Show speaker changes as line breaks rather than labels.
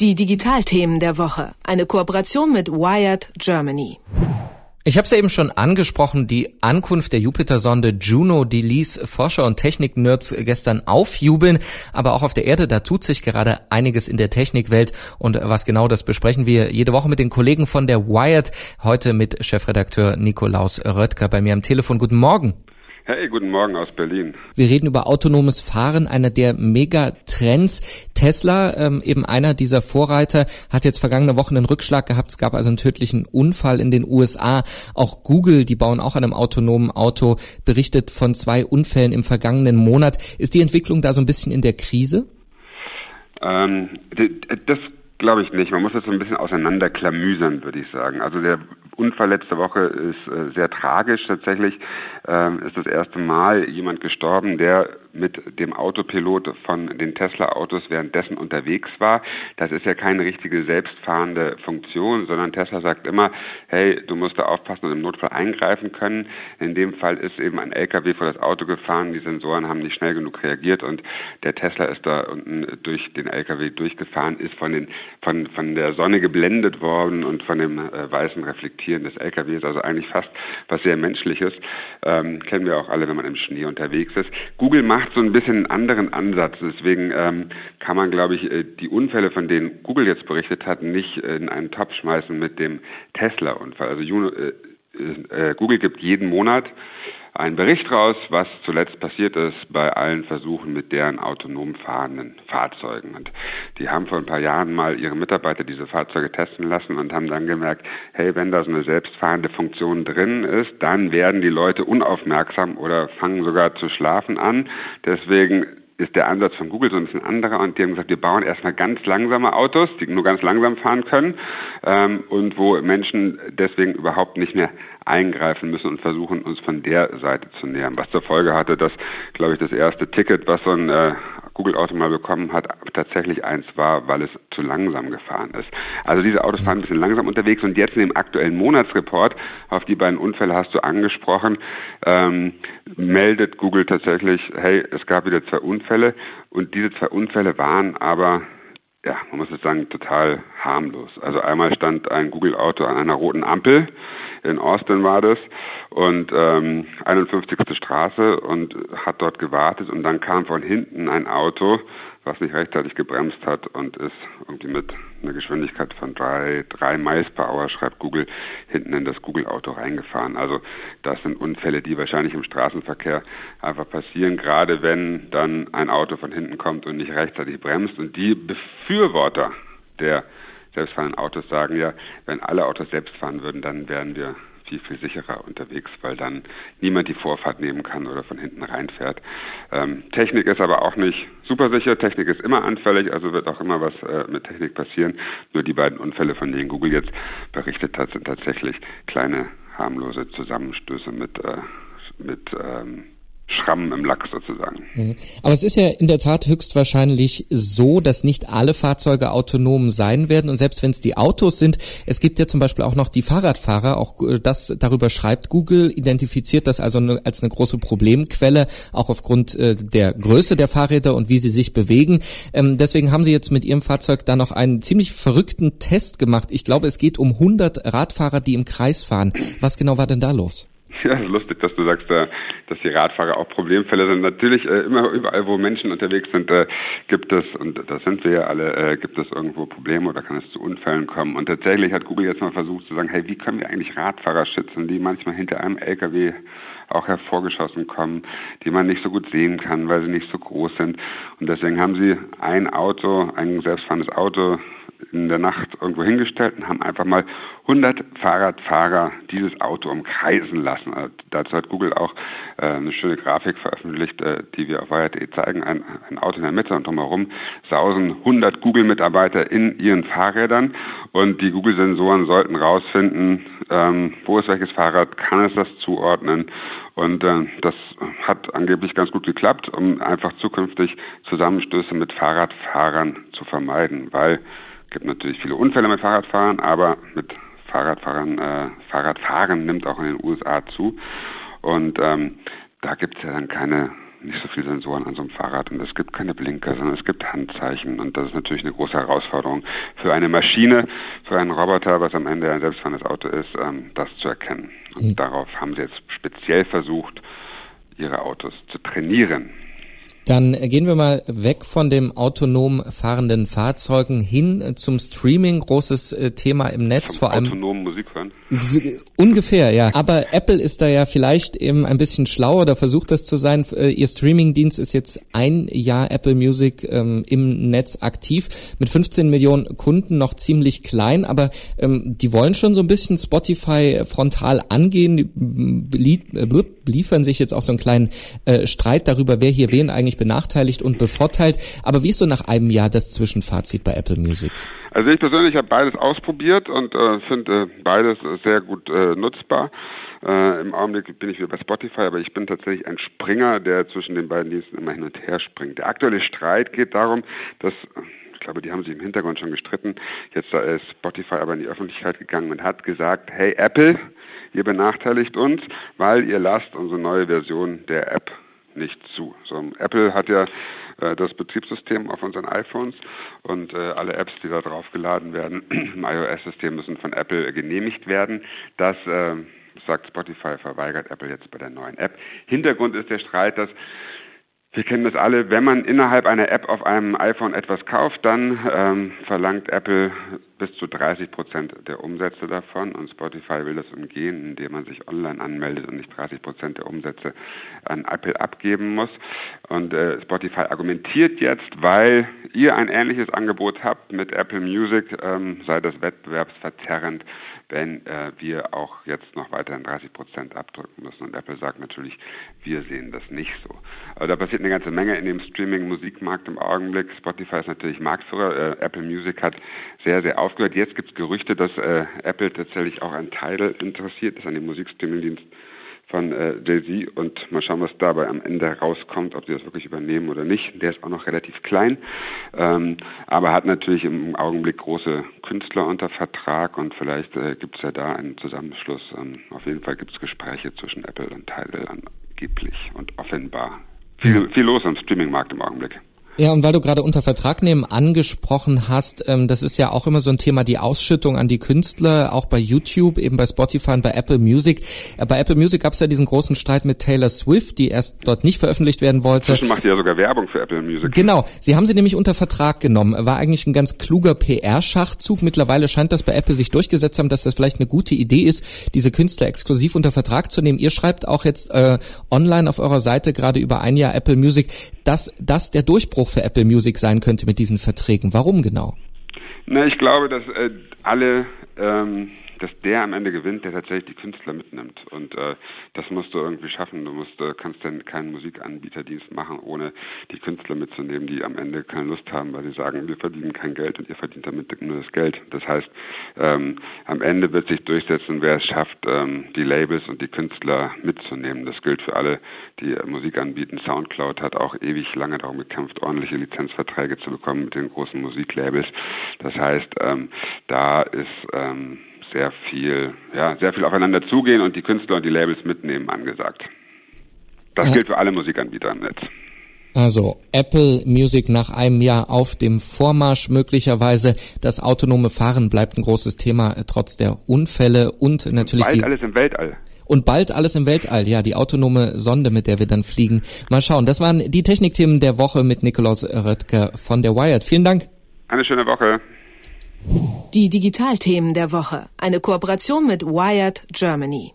Die Digitalthemen der Woche. Eine Kooperation mit Wired Germany.
Ich habe es ja eben schon angesprochen, die Ankunft der Jupiter-Sonde Juno, die ließ Forscher und Technik-Nerds gestern aufjubeln, aber auch auf der Erde, da tut sich gerade einiges in der Technikwelt und was genau das besprechen wir jede Woche mit den Kollegen von der Wired, heute mit Chefredakteur Nikolaus Röttger bei mir am Telefon. Guten Morgen.
Hey, guten Morgen aus Berlin.
Wir reden über autonomes Fahren, einer der Megatrends. Tesla, ähm, eben einer dieser Vorreiter, hat jetzt vergangene Woche einen Rückschlag gehabt. Es gab also einen tödlichen Unfall in den USA. Auch Google, die bauen auch an einem autonomen Auto, berichtet von zwei Unfällen im vergangenen Monat. Ist die Entwicklung da so ein bisschen in der Krise?
Ähm, das glaube ich nicht. Man muss das so ein bisschen auseinanderklamüsern, würde ich sagen. Also der Unfall letzte Woche ist äh, sehr tragisch. Tatsächlich ähm, ist das erste Mal jemand gestorben, der mit dem Autopilot von den Tesla-Autos währenddessen unterwegs war. Das ist ja keine richtige selbstfahrende Funktion, sondern Tesla sagt immer, hey, du musst da aufpassen und im Notfall eingreifen können. In dem Fall ist eben ein LKW vor das Auto gefahren, die Sensoren haben nicht schnell genug reagiert und der Tesla ist da unten durch den LKW durchgefahren, ist von, den, von, von der Sonne geblendet worden und von dem äh, weißen Reflektieren des LKWs, also eigentlich fast was sehr Menschliches. Ähm, kennen wir auch alle, wenn man im Schnee unterwegs ist. Google macht macht so ein bisschen einen anderen Ansatz. Deswegen ähm, kann man, glaube ich, äh, die Unfälle, von denen Google jetzt berichtet hat, nicht in einen Topf schmeißen mit dem Tesla-Unfall. Also äh, äh, Google gibt jeden Monat einen Bericht raus, was zuletzt passiert ist bei allen Versuchen mit deren autonom fahrenden Fahrzeugen. Und die haben vor ein paar Jahren mal ihre Mitarbeiter diese Fahrzeuge testen lassen und haben dann gemerkt, hey, wenn da so eine selbstfahrende Funktion drin ist, dann werden die Leute unaufmerksam oder fangen sogar zu schlafen an. Deswegen ist der Ansatz von Google so ein bisschen anderer und die haben gesagt, wir bauen erstmal ganz langsame Autos, die nur ganz langsam fahren können ähm, und wo Menschen deswegen überhaupt nicht mehr eingreifen müssen und versuchen, uns von der Seite zu nähern. Was zur Folge hatte, dass, glaube ich, das erste Ticket, was so ein äh, Google-Auto mal bekommen hat, tatsächlich eins war, weil es zu langsam gefahren ist. Also diese Autos fahren ein bisschen langsam unterwegs und jetzt in dem aktuellen Monatsreport, auf die beiden Unfälle hast du angesprochen, ähm, meldet Google tatsächlich, hey, es gab wieder zwei Unfälle und diese zwei Unfälle waren aber ja, man muss es sagen, total harmlos. Also einmal stand ein Google-Auto an einer roten Ampel, in Austin war das, und ähm, 51. Straße und hat dort gewartet und dann kam von hinten ein Auto, was nicht rechtzeitig gebremst hat und ist irgendwie mit einer Geschwindigkeit von drei, drei Miles per Hour, schreibt Google, hinten in das Google-Auto reingefahren. Also das sind Unfälle, die wahrscheinlich im Straßenverkehr einfach passieren, gerade wenn dann ein Auto von hinten kommt und nicht rechtzeitig bremst. Und die Befürworter der selbstfahrenden Autos sagen ja, wenn alle Autos selbst fahren würden, dann wären wir viel, viel sicherer unterwegs, weil dann niemand die Vorfahrt nehmen kann oder von hinten reinfährt. Ähm, Technik ist aber auch nicht super sicher. Technik ist immer anfällig, also wird auch immer was äh, mit Technik passieren. Nur die beiden Unfälle, von denen Google jetzt berichtet hat, sind tatsächlich kleine harmlose Zusammenstöße mit, äh, mit ähm, Schrammen im Lack sozusagen.
Mhm. Aber es ist ja in der Tat höchstwahrscheinlich so, dass nicht alle Fahrzeuge autonom sein werden. Und selbst wenn es die Autos sind, es gibt ja zum Beispiel auch noch die Fahrradfahrer. Auch äh, das darüber schreibt Google, identifiziert das also als eine große Problemquelle, auch aufgrund äh, der Größe der Fahrräder und wie sie sich bewegen. Ähm, deswegen haben sie jetzt mit ihrem Fahrzeug da noch einen ziemlich verrückten Test gemacht. Ich glaube, es geht um 100 Radfahrer, die im Kreis fahren. Was genau war denn da los?
Ja, lustig, dass du sagst, äh, dass die Radfahrer auch Problemfälle sind. Natürlich, äh, immer überall, wo Menschen unterwegs sind, äh, gibt es, und das sind wir ja alle, gibt es irgendwo Probleme oder kann es zu Unfällen kommen. Und tatsächlich hat Google jetzt mal versucht zu sagen, hey, wie können wir eigentlich Radfahrer schützen, die manchmal hinter einem LKW auch hervorgeschossen kommen, die man nicht so gut sehen kann, weil sie nicht so groß sind. Und deswegen haben sie ein Auto, ein selbstfahrendes Auto in der Nacht irgendwo hingestellt und haben einfach mal 100 Fahrradfahrer dieses Auto umkreisen lassen. Also dazu hat Google auch äh, eine schöne Grafik veröffentlicht, äh, die wir auf Wired.de zeigen. Ein, ein, Auto in der Mitte und drumherum sausen 100 Google-Mitarbeiter in ihren Fahrrädern und die Google-Sensoren sollten rausfinden, ähm, wo ist welches Fahrrad, kann es das zuordnen und äh, das hat angeblich ganz gut geklappt, um einfach zukünftig Zusammenstöße mit Fahrradfahrern zu vermeiden, weil es gibt natürlich viele Unfälle mit Fahrradfahren, aber mit Fahrradfahrern, äh, Fahrradfahren nimmt auch in den USA zu. Und ähm, da gibt es ja dann keine nicht so viele Sensoren an so einem Fahrrad und es gibt keine Blinker, sondern es gibt Handzeichen und das ist natürlich eine große Herausforderung für eine Maschine, für einen Roboter, was am Ende ein selbstfahrendes Auto ist, ähm, das zu erkennen. Und mhm. darauf haben sie jetzt speziell versucht, ihre Autos zu trainieren.
Dann gehen wir mal weg von dem autonom fahrenden Fahrzeugen hin zum Streaming. Großes äh, Thema im Netz,
Zum vor allem. Autonomen Musik hören.
Ungefähr, ja. Aber Apple ist da ja vielleicht eben ein bisschen schlauer oder versucht das zu sein. Äh, ihr Streamingdienst ist jetzt ein Jahr Apple Music ähm, im Netz aktiv mit 15 Millionen Kunden noch ziemlich klein, aber ähm, die wollen schon so ein bisschen Spotify frontal angehen, die äh, liefern sich jetzt auch so einen kleinen äh, Streit darüber, wer hier wen eigentlich benachteiligt und bevorteilt. Aber wie ist so nach einem Jahr das Zwischenfazit bei Apple Music?
Also ich persönlich habe beides ausprobiert und äh, finde äh, beides sehr gut äh, nutzbar. Äh, Im Augenblick bin ich wieder bei Spotify, aber ich bin tatsächlich ein Springer, der zwischen den beiden Diensten immer hin und her springt. Der aktuelle Streit geht darum, dass glaube, die haben sich im Hintergrund schon gestritten. Jetzt ist Spotify aber in die Öffentlichkeit gegangen und hat gesagt, hey Apple, ihr benachteiligt uns, weil ihr lasst unsere neue Version der App nicht zu. So, Apple hat ja äh, das Betriebssystem auf unseren iPhones und äh, alle Apps, die da drauf geladen werden im iOS-System, müssen von Apple genehmigt werden. Das äh, sagt Spotify, verweigert Apple jetzt bei der neuen App. Hintergrund ist der Streit, dass wir kennen das alle, wenn man innerhalb einer App auf einem iPhone etwas kauft, dann ähm, verlangt Apple bis zu 30 Prozent der Umsätze davon und Spotify will das umgehen, indem man sich online anmeldet und nicht 30 Prozent der Umsätze an Apple abgeben muss. Und äh, Spotify argumentiert jetzt, weil ihr ein ähnliches Angebot habt mit Apple Music, ähm, sei das wettbewerbsverzerrend, wenn äh, wir auch jetzt noch weiterhin 30 Prozent abdrücken müssen. Und Apple sagt natürlich, wir sehen das nicht so. Aber da passiert eine ganze Menge in dem Streaming-Musikmarkt im Augenblick. Spotify ist natürlich Marktführer. Äh, Apple Music hat sehr, sehr aufgehört. Jetzt gibt es Gerüchte, dass äh, Apple tatsächlich auch an Tidal interessiert ist, an dem Musikstreaming-Dienst von äh, Jay-Z und mal schauen, was dabei am Ende rauskommt, ob sie das wirklich übernehmen oder nicht. Der ist auch noch relativ klein, ähm, aber hat natürlich im Augenblick große Künstler unter Vertrag und vielleicht äh, gibt es ja da einen Zusammenschluss. Ähm, auf jeden Fall gibt es Gespräche zwischen Apple und Tidal angeblich und offenbar. Viel, viel los am Streaming-Markt im Augenblick.
Ja, und weil du gerade unter Vertrag nehmen angesprochen hast, ähm, das ist ja auch immer so ein Thema, die Ausschüttung an die Künstler, auch bei YouTube, eben bei Spotify und bei Apple Music. Äh, bei Apple Music gab es ja diesen großen Streit mit Taylor Swift, die erst dort nicht veröffentlicht werden wollte.
Inzwischen macht ja sogar Werbung für Apple Music.
Genau, sie haben sie nämlich unter Vertrag genommen. War eigentlich ein ganz kluger PR-Schachzug. Mittlerweile scheint das bei Apple sich durchgesetzt haben, dass das vielleicht eine gute Idee ist, diese Künstler exklusiv unter Vertrag zu nehmen. Ihr schreibt auch jetzt äh, online auf eurer Seite gerade über ein Jahr Apple Music, dass das der Durchbruch für Apple Music sein könnte mit diesen Verträgen. Warum genau?
Na, ich glaube, dass äh, alle ähm, dass der am Ende gewinnt, der tatsächlich die Künstler mitnimmt. Und äh, das musst du irgendwie schaffen. Du musst, äh, kannst dann keinen Musikanbieterdienst machen, ohne die Künstler mitzunehmen, die am Ende keine Lust haben, weil sie sagen, wir verdienen kein Geld und ihr verdient damit nur das Geld. Das heißt, ähm, am Ende wird sich durchsetzen, wer es schafft, ähm, die Labels und die Künstler mitzunehmen. Das gilt für alle, die äh, Musik anbieten. Soundcloud hat auch ewig lange darum gekämpft, ordentliche Lizenzverträge zu bekommen mit den großen Musiklabels. Das heißt, ähm, da ist ähm, sehr viel, ja, sehr viel aufeinander zugehen und die Künstler und die Labels mitnehmen angesagt. Das gilt für alle Musikanbieter im Netz.
Also Apple Music nach einem Jahr auf dem Vormarsch möglicherweise. Das autonome Fahren bleibt ein großes Thema äh, trotz der Unfälle und natürlich und
bald die alles im Weltall.
Und bald alles im Weltall, ja, die autonome Sonde, mit der wir dann fliegen. Mal schauen. Das waren die Technikthemen der Woche mit Nikolaus Röttger von der Wired. Vielen Dank.
Eine schöne Woche.
Die Digitalthemen der Woche. Eine Kooperation mit Wired Germany.